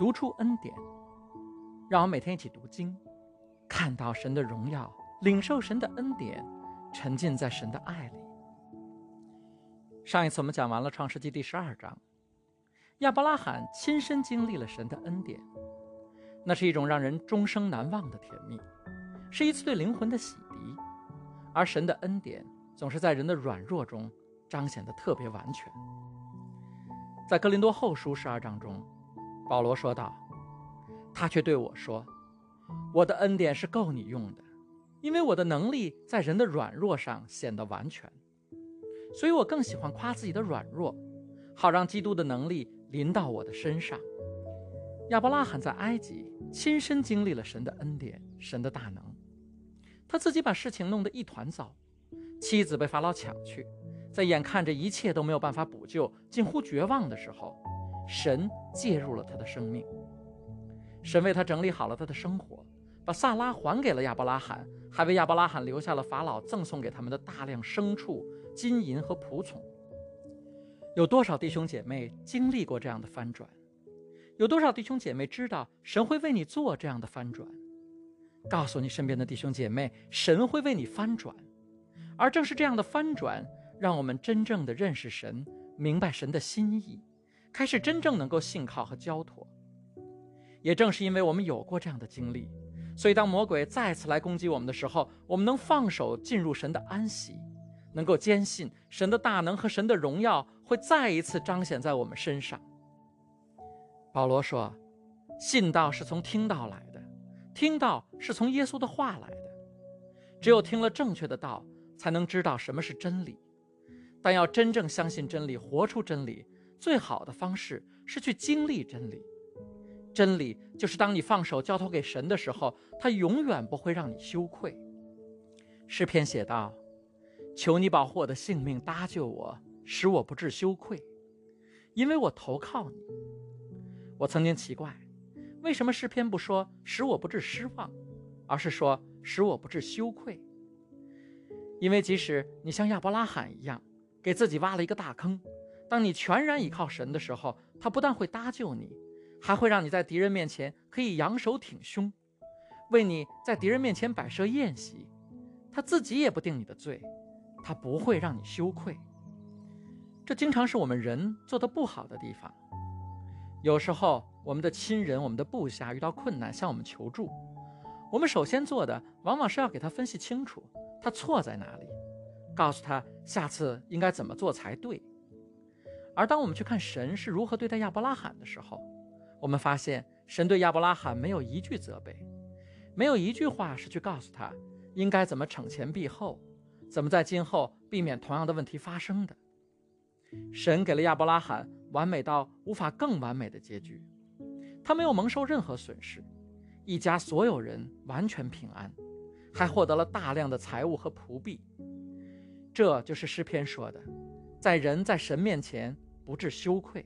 读出恩典，让我每天一起读经，看到神的荣耀，领受神的恩典，沉浸在神的爱里。上一次我们讲完了创世纪第十二章，亚伯拉罕亲身经历了神的恩典，那是一种让人终生难忘的甜蜜，是一次对灵魂的洗涤，而神的恩典总是在人的软弱中彰显的特别完全。在格林多后书十二章中。保罗说道：“他却对我说，我的恩典是够你用的，因为我的能力在人的软弱上显得完全。所以我更喜欢夸自己的软弱，好让基督的能力临到我的身上。”亚伯拉罕在埃及亲身经历了神的恩典，神的大能。他自己把事情弄得一团糟，妻子被法老抢去，在眼看着一切都没有办法补救，近乎绝望的时候。神介入了他的生命，神为他整理好了他的生活，把萨拉还给了亚伯拉罕，还为亚伯拉罕留下了法老赠送给他们的大量牲畜、金银和仆从。有多少弟兄姐妹经历过这样的翻转？有多少弟兄姐妹知道神会为你做这样的翻转？告诉你身边的弟兄姐妹，神会为你翻转，而正是这样的翻转，让我们真正的认识神，明白神的心意。开始真正能够信靠和交托，也正是因为我们有过这样的经历，所以当魔鬼再次来攻击我们的时候，我们能放手进入神的安息，能够坚信神的大能和神的荣耀会再一次彰显在我们身上。保罗说：“信道是从听道来的，听道是从耶稣的话来的。只有听了正确的道，才能知道什么是真理。但要真正相信真理，活出真理。”最好的方式是去经历真理，真理就是当你放手交托给神的时候，他永远不会让你羞愧。诗篇写道：“求你保护我的性命，搭救我，使我不致羞愧，因为我投靠你。”我曾经奇怪，为什么诗篇不说“使我不致失望”，而是说“使我不致羞愧”？因为即使你像亚伯拉罕一样，给自己挖了一个大坑。当你全然倚靠神的时候，他不但会搭救你，还会让你在敌人面前可以扬手挺胸，为你在敌人面前摆设宴席。他自己也不定你的罪，他不会让你羞愧。这经常是我们人做的不好的地方。有时候，我们的亲人、我们的部下遇到困难向我们求助，我们首先做的往往是要给他分析清楚他错在哪里，告诉他下次应该怎么做才对。而当我们去看神是如何对待亚伯拉罕的时候，我们发现神对亚伯拉罕没有一句责备，没有一句话是去告诉他应该怎么惩前毖后，怎么在今后避免同样的问题发生的。神给了亚伯拉罕完美到无法更完美的结局，他没有蒙受任何损失，一家所有人完全平安，还获得了大量的财物和仆婢。这就是诗篇说的。在人在神面前不致羞愧，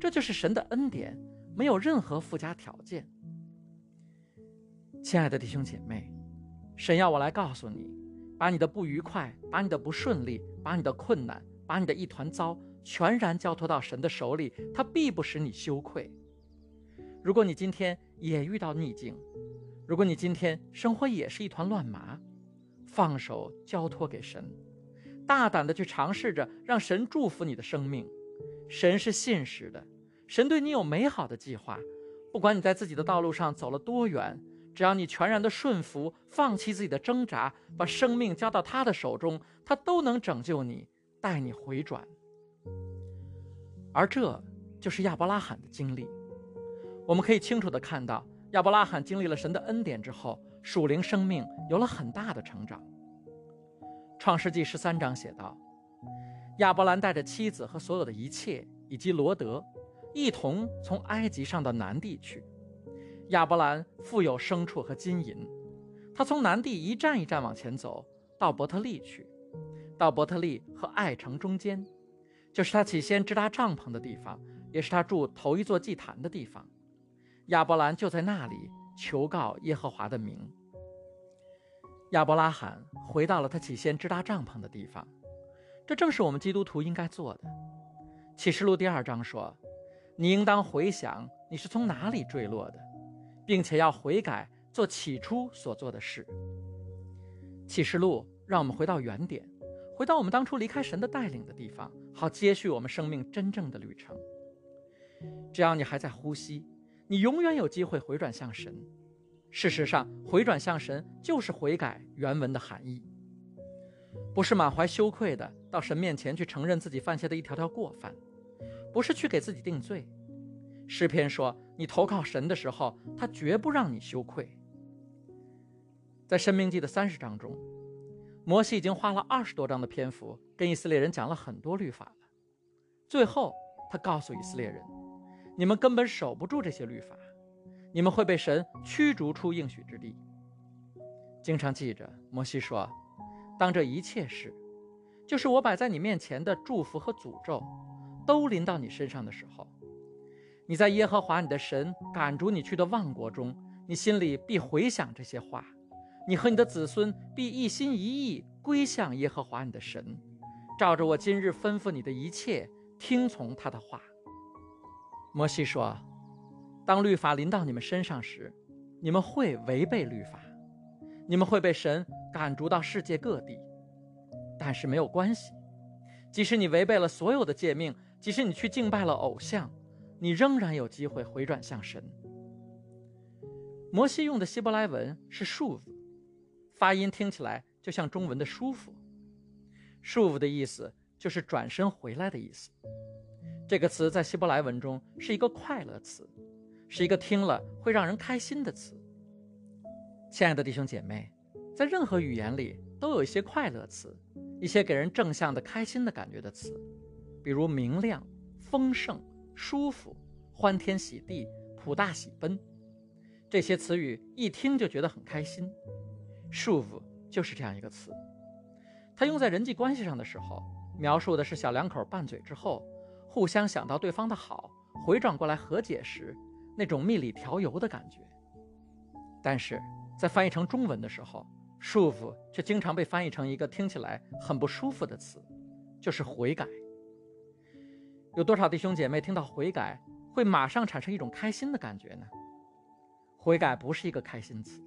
这就是神的恩典，没有任何附加条件。亲爱的弟兄姐妹，神要我来告诉你，把你的不愉快、把你的不顺利、把你的困难、把你的一团糟，全然交托到神的手里，他必不使你羞愧。如果你今天也遇到逆境，如果你今天生活也是一团乱麻，放手交托给神。大胆的去尝试着，让神祝福你的生命。神是信实的，神对你有美好的计划。不管你在自己的道路上走了多远，只要你全然的顺服，放弃自己的挣扎，把生命交到他的手中，他都能拯救你，带你回转。而这就是亚伯拉罕的经历。我们可以清楚的看到，亚伯拉罕经历了神的恩典之后，属灵生命有了很大的成长。创世纪十三章写道：“亚伯兰带着妻子和所有的一切，以及罗德，一同从埃及上到南地去。亚伯兰富有牲畜和金银，他从南地一站一站往前走，到伯特利去，到伯特利和爱城中间，就是他起先支搭帐篷的地方，也是他住头一座祭坛的地方。亚伯兰就在那里求告耶和华的名。”亚伯拉罕回到了他起先支搭帐篷的地方，这正是我们基督徒应该做的。启示录第二章说：“你应当回想你是从哪里坠落的，并且要悔改，做起初所做的事。启示录让我们回到原点，回到我们当初离开神的带领的地方，好接续我们生命真正的旅程。只要你还在呼吸，你永远有机会回转向神。事实上，回转向神就是悔改原文的含义，不是满怀羞愧的到神面前去承认自己犯下的一条条过犯，不是去给自己定罪。诗篇说：“你投靠神的时候，他绝不让你羞愧。”在《申命记》的三十章中，摩西已经花了二十多章的篇幅跟以色列人讲了很多律法了。最后，他告诉以色列人：“你们根本守不住这些律法。”你们会被神驱逐出应许之地。经常记着，摩西说：“当这一切事，就是我摆在你面前的祝福和诅咒，都临到你身上的时候，你在耶和华你的神赶逐你去的万国中，你心里必回想这些话。你和你的子孙必一心一意归向耶和华你的神，照着我今日吩咐你的一切，听从他的话。”摩西说。当律法临到你们身上时，你们会违背律法，你们会被神赶逐到世界各地。但是没有关系，即使你违背了所有的诫命，即使你去敬拜了偶像，你仍然有机会回转向神。摩西用的希伯来文是“束缚”，发音听起来就像中文的“舒服”。束缚的意思就是转身回来的意思。这个词在希伯来文中是一个快乐词。是一个听了会让人开心的词。亲爱的弟兄姐妹，在任何语言里都有一些快乐词，一些给人正向的、开心的感觉的词，比如明亮、丰盛、舒服、欢天喜地、普大喜奔。这些词语一听就觉得很开心。舒服就是这样一个词，它用在人际关系上的时候，描述的是小两口拌嘴之后，互相想到对方的好，回转过来和解时。那种蜜里调油的感觉，但是在翻译成中文的时候，束缚却经常被翻译成一个听起来很不舒服的词，就是悔改。有多少弟兄姐妹听到悔改会马上产生一种开心的感觉呢？悔改不是一个开心词，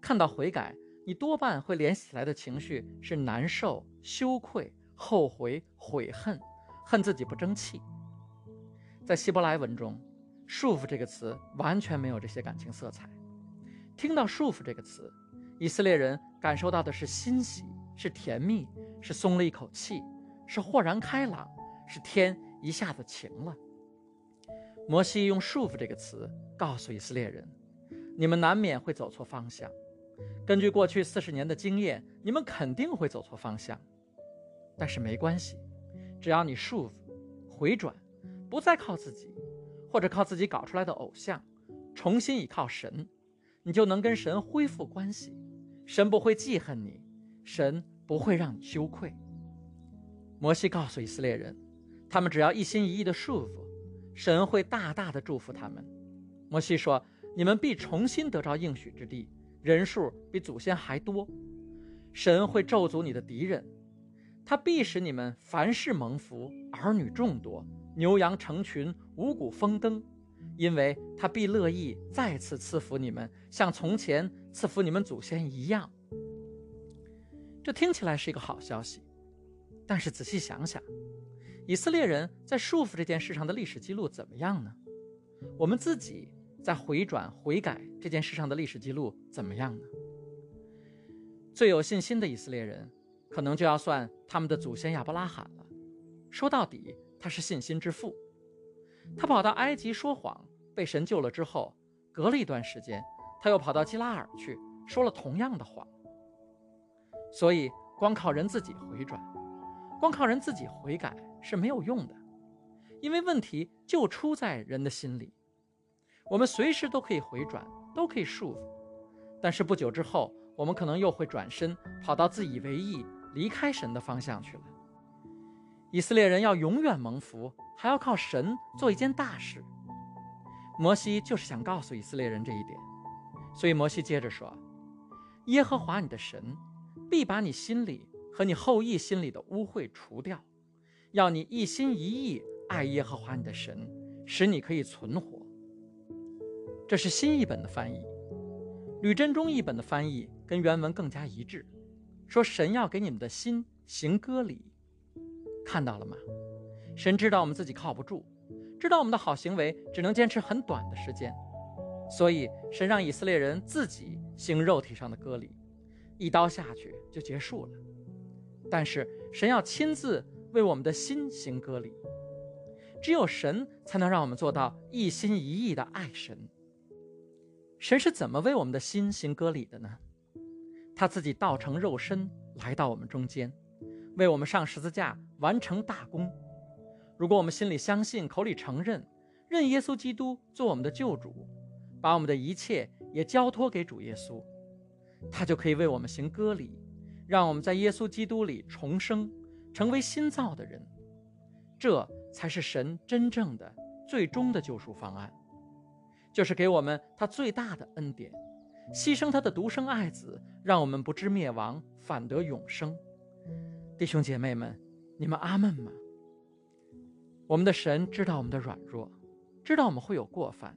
看到悔改，你多半会联系起来的情绪是难受、羞愧、后悔、悔恨，恨自己不争气。在希伯来文中。束缚这个词完全没有这些感情色彩。听到“束缚”这个词，以色列人感受到的是欣喜，是甜蜜，是松了一口气，是豁然开朗，是天一下子晴了。摩西用“束缚”这个词告诉以色列人：“你们难免会走错方向。根据过去四十年的经验，你们肯定会走错方向。但是没关系，只要你束缚、回转，不再靠自己。”或者靠自己搞出来的偶像，重新依靠神，你就能跟神恢复关系。神不会记恨你，神不会让你羞愧。摩西告诉以色列人，他们只要一心一意的束缚，神会大大的祝福他们。摩西说：“你们必重新得着应许之地，人数比祖先还多。神会咒诅你的敌人，他必使你们凡事蒙福，儿女众多。”牛羊成群，五谷丰登，因为他必乐意再次赐福你们，像从前赐福你们祖先一样。这听起来是一个好消息，但是仔细想想，以色列人在束缚这件事上的历史记录怎么样呢？我们自己在回转悔改这件事上的历史记录怎么样呢？最有信心的以色列人，可能就要算他们的祖先亚伯拉罕了。说到底。他是信心之父，他跑到埃及说谎，被神救了之后，隔了一段时间，他又跑到基拉尔去说了同样的谎。所以，光靠人自己回转，光靠人自己悔改是没有用的，因为问题就出在人的心里。我们随时都可以回转，都可以束缚，但是不久之后，我们可能又会转身跑到自以为意、离开神的方向去了。以色列人要永远蒙福，还要靠神做一件大事。摩西就是想告诉以色列人这一点，所以摩西接着说：“耶和华你的神必把你心里和你后裔心里的污秽除掉，要你一心一意爱耶和华你的神，使你可以存活。这是新译本的翻译，吕振中译本的翻译跟原文更加一致，说神要给你们的心行割礼。看到了吗？神知道我们自己靠不住，知道我们的好行为只能坚持很短的时间，所以神让以色列人自己行肉体上的割礼，一刀下去就结束了。但是神要亲自为我们的心行割礼，只有神才能让我们做到一心一意的爱神。神是怎么为我们的心行割礼的呢？他自己道成肉身来到我们中间，为我们上十字架完成大功。如果我们心里相信，口里承认，认耶稣基督做我们的救主，把我们的一切也交托给主耶稣，他就可以为我们行割礼，让我们在耶稣基督里重生，成为新造的人。这才是神真正的、最终的救赎方案。就是给我们他最大的恩典，牺牲他的独生爱子，让我们不知灭亡，反得永生。弟兄姐妹们，你们阿门吗？我们的神知道我们的软弱，知道我们会有过犯，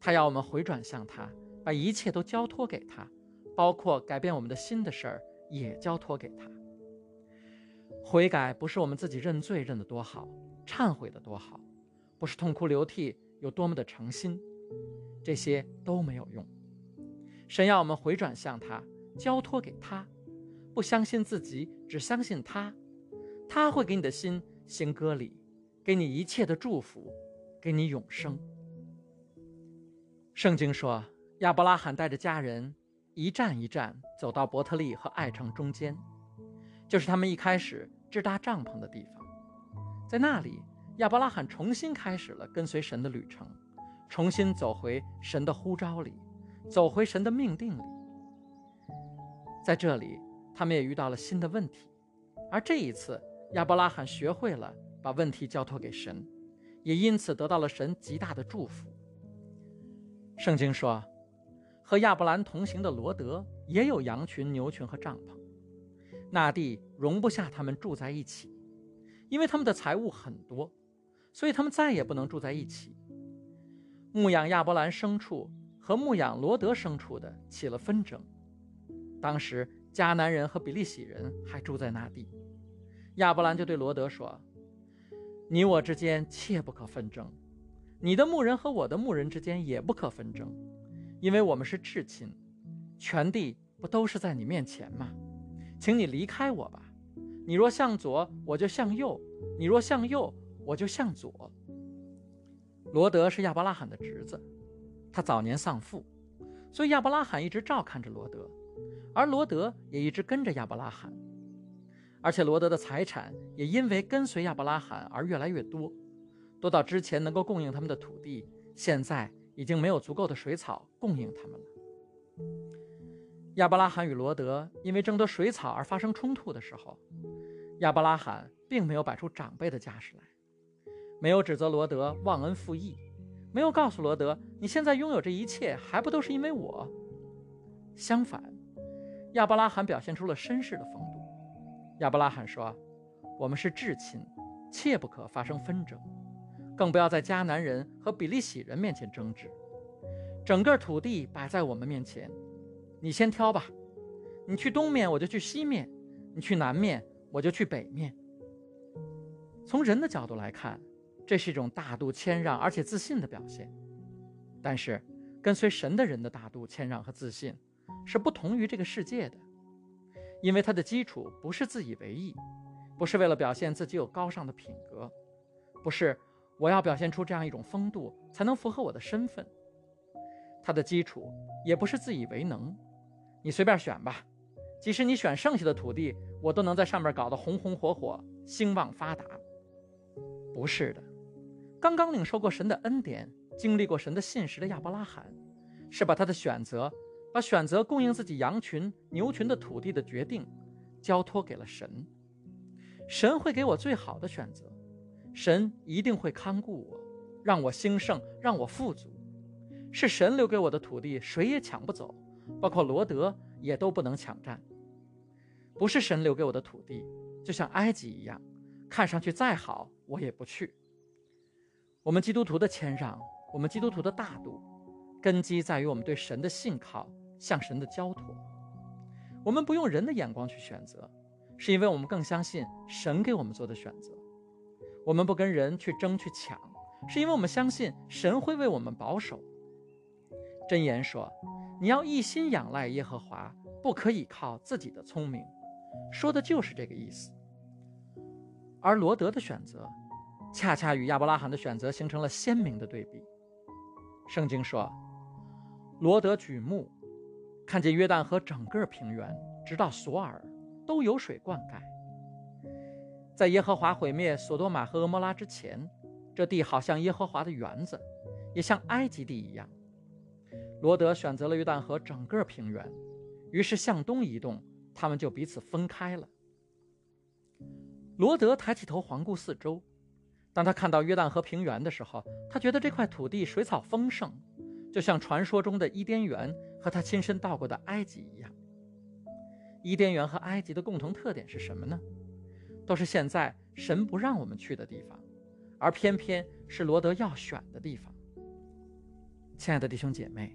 他要我们回转向他，把一切都交托给他，包括改变我们的心的事儿也交托给他。悔改不是我们自己认罪认得多好，忏悔的多好，不是痛哭流涕有多么的诚心。这些都没有用。神要我们回转向他，交托给他，不相信自己，只相信他，他会给你的心行割礼，给你一切的祝福，给你永生。圣经说，亚伯拉罕带着家人一站一站走到伯特利和爱城中间，就是他们一开始支搭帐篷的地方。在那里，亚伯拉罕重新开始了跟随神的旅程。重新走回神的呼召里，走回神的命定里。在这里，他们也遇到了新的问题，而这一次，亚伯拉罕学会了把问题交托给神，也因此得到了神极大的祝福。圣经说，和亚伯兰同行的罗德也有羊群、牛群和帐篷，那地容不下他们住在一起，因为他们的财物很多，所以他们再也不能住在一起。牧养亚伯兰牲畜和牧养罗德牲畜的起了纷争。当时迦南人和比利洗人还住在那地，亚伯兰就对罗德说：“你我之间切不可纷争，你的牧人和我的牧人之间也不可纷争，因为我们是至亲，全地不都是在你面前吗？请你离开我吧。你若向左，我就向右；你若向右，我就向左。”罗德是亚伯拉罕的侄子，他早年丧父，所以亚伯拉罕一直照看着罗德，而罗德也一直跟着亚伯拉罕，而且罗德的财产也因为跟随亚伯拉罕而越来越多，多到之前能够供应他们的土地，现在已经没有足够的水草供应他们了。亚伯拉罕与罗德因为争夺水草而发生冲突的时候，亚伯拉罕并没有摆出长辈的架势来。没有指责罗德忘恩负义，没有告诉罗德你现在拥有这一切还不都是因为我。相反，亚伯拉罕表现出了绅士的风度。亚伯拉罕说：“我们是至亲，切不可发生纷争，更不要在迦南人和比利洗人面前争执。整个土地摆在我们面前，你先挑吧。你去东面，我就去西面；你去南面，我就去北面。从人的角度来看。”这是一种大度谦让而且自信的表现，但是跟随神的人的大度谦让和自信是不同于这个世界的，因为它的基础不是自以为意，不是为了表现自己有高尚的品格，不是我要表现出这样一种风度才能符合我的身份，它的基础也不是自以为能，你随便选吧，即使你选剩下的土地，我都能在上面搞得红红火火、兴旺发达，不是的。刚刚领受过神的恩典，经历过神的信实的亚伯拉罕，是把他的选择，把选择供应自己羊群、牛群的土地的决定，交托给了神。神会给我最好的选择，神一定会看顾我，让我兴盛，让我富足。是神留给我的土地，谁也抢不走，包括罗德也都不能抢占。不是神留给我的土地，就像埃及一样，看上去再好，我也不去。我们基督徒的谦让，我们基督徒的大度，根基在于我们对神的信靠，向神的交托。我们不用人的眼光去选择，是因为我们更相信神给我们做的选择。我们不跟人去争去抢，是因为我们相信神会为我们保守。箴言说：“你要一心仰赖耶和华，不可以靠自己的聪明。”说的就是这个意思。而罗德的选择，恰恰与亚伯拉罕的选择形成了鲜明的对比。圣经说：“罗德举目，看见约旦河整个平原，直到索尔，都有水灌溉。在耶和华毁灭索多玛和俄摩拉之前，这地好像耶和华的园子，也像埃及地一样。罗德选择了约旦河整个平原，于是向东移动，他们就彼此分开了。罗德抬起头环顾四周。”当他看到约旦河平原的时候，他觉得这块土地水草丰盛，就像传说中的伊甸园和他亲身到过的埃及一样。伊甸园和埃及的共同特点是什么呢？都是现在神不让我们去的地方，而偏偏是罗德要选的地方。亲爱的弟兄姐妹，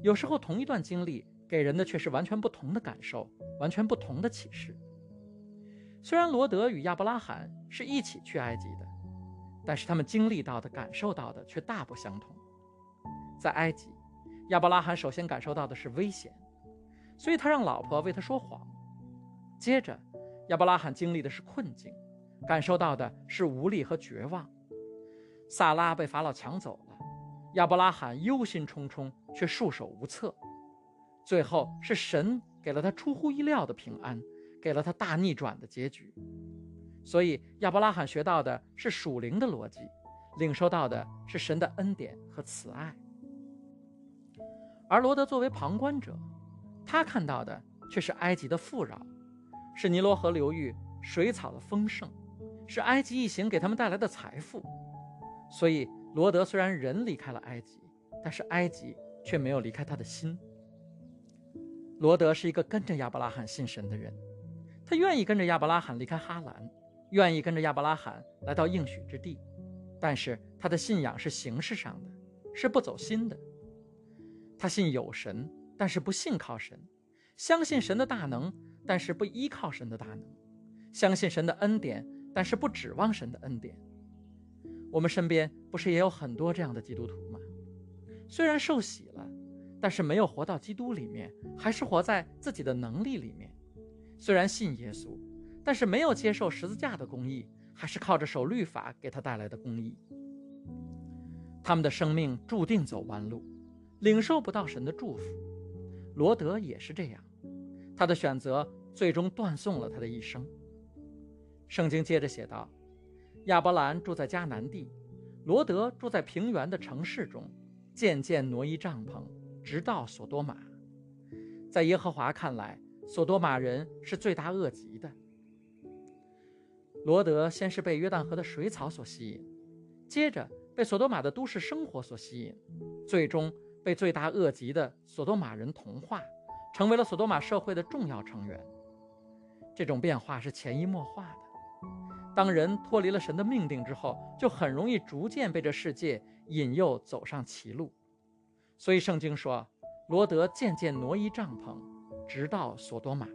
有时候同一段经历给人的却是完全不同的感受，完全不同的启示。虽然罗德与亚伯拉罕是一起去埃及的。但是他们经历到的、感受到的却大不相同。在埃及，亚伯拉罕首先感受到的是危险，所以他让老婆为他说谎。接着，亚伯拉罕经历的是困境，感受到的是无力和绝望。萨拉被法老抢走了，亚伯拉罕忧心忡忡却束手无策。最后是神给了他出乎意料的平安，给了他大逆转的结局。所以，亚伯拉罕学到的是属灵的逻辑，领受到的是神的恩典和慈爱。而罗德作为旁观者，他看到的却是埃及的富饶，是尼罗河流域水草的丰盛，是埃及一行给他们带来的财富。所以，罗德虽然人离开了埃及，但是埃及却没有离开他的心。罗德是一个跟着亚伯拉罕信神的人，他愿意跟着亚伯拉罕离开哈兰。愿意跟着亚伯拉罕来到应许之地，但是他的信仰是形式上的，是不走心的。他信有神，但是不信靠神；相信神的大能，但是不依靠神的大能；相信神的恩典，但是不指望神的恩典。我们身边不是也有很多这样的基督徒吗？虽然受洗了，但是没有活到基督里面，还是活在自己的能力里面。虽然信耶稣。但是没有接受十字架的公义，还是靠着守律法给他带来的公义。他们的生命注定走弯路，领受不到神的祝福。罗德也是这样，他的选择最终断送了他的一生。圣经接着写道：亚伯兰住在迦南地，罗德住在平原的城市中，渐渐挪移帐篷，直到索多玛。在耶和华看来，索多玛人是罪大恶极的。罗德先是被约旦河的水草所吸引，接着被索多玛的都市生活所吸引，最终被罪大恶极的索多玛人同化，成为了索多玛社会的重要成员。这种变化是潜移默化的。当人脱离了神的命定之后，就很容易逐渐被这世界引诱走上歧路。所以圣经说，罗德渐渐挪移帐篷，直到索多玛。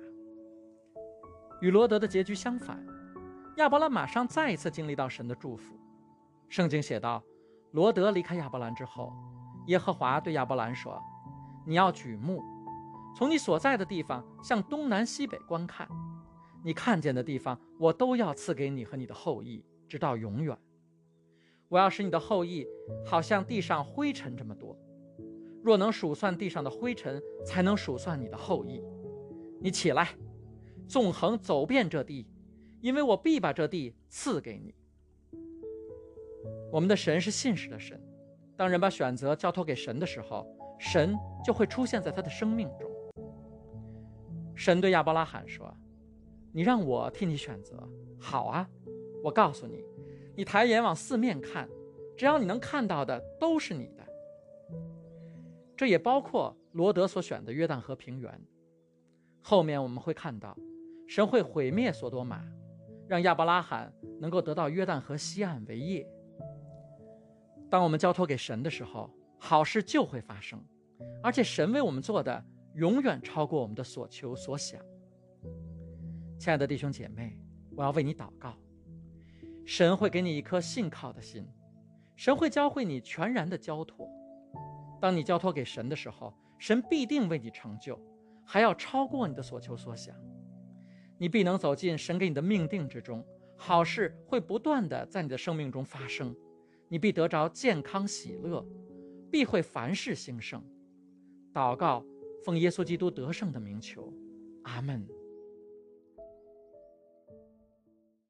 与罗德的结局相反。亚伯兰马上再一次经历到神的祝福。圣经写道：“罗德离开亚伯兰之后，耶和华对亚伯兰说：‘你要举目，从你所在的地方向东南西北观看，你看见的地方，我都要赐给你和你的后裔，直到永远。我要使你的后裔好像地上灰尘这么多。若能数算地上的灰尘，才能数算你的后裔。你起来，纵横走遍这地。’”因为我必把这地赐给你。我们的神是信实的神，当人把选择交托给神的时候，神就会出现在他的生命中。神对亚伯拉罕说：“你让我替你选择，好啊！我告诉你，你抬眼往四面看，只要你能看到的都是你的。这也包括罗德所选的约旦河平原。后面我们会看到，神会毁灭索多玛。”让亚伯拉罕能够得到约旦河西岸为业。当我们交托给神的时候，好事就会发生，而且神为我们做的永远超过我们的所求所想。亲爱的弟兄姐妹，我要为你祷告，神会给你一颗信靠的心，神会教会你全然的交托。当你交托给神的时候，神必定为你成就，还要超过你的所求所想。你必能走进神给你的命定之中，好事会不断的在你的生命中发生，你必得着健康喜乐，必会凡事兴盛。祷告，奉耶稣基督得胜的名求，阿门。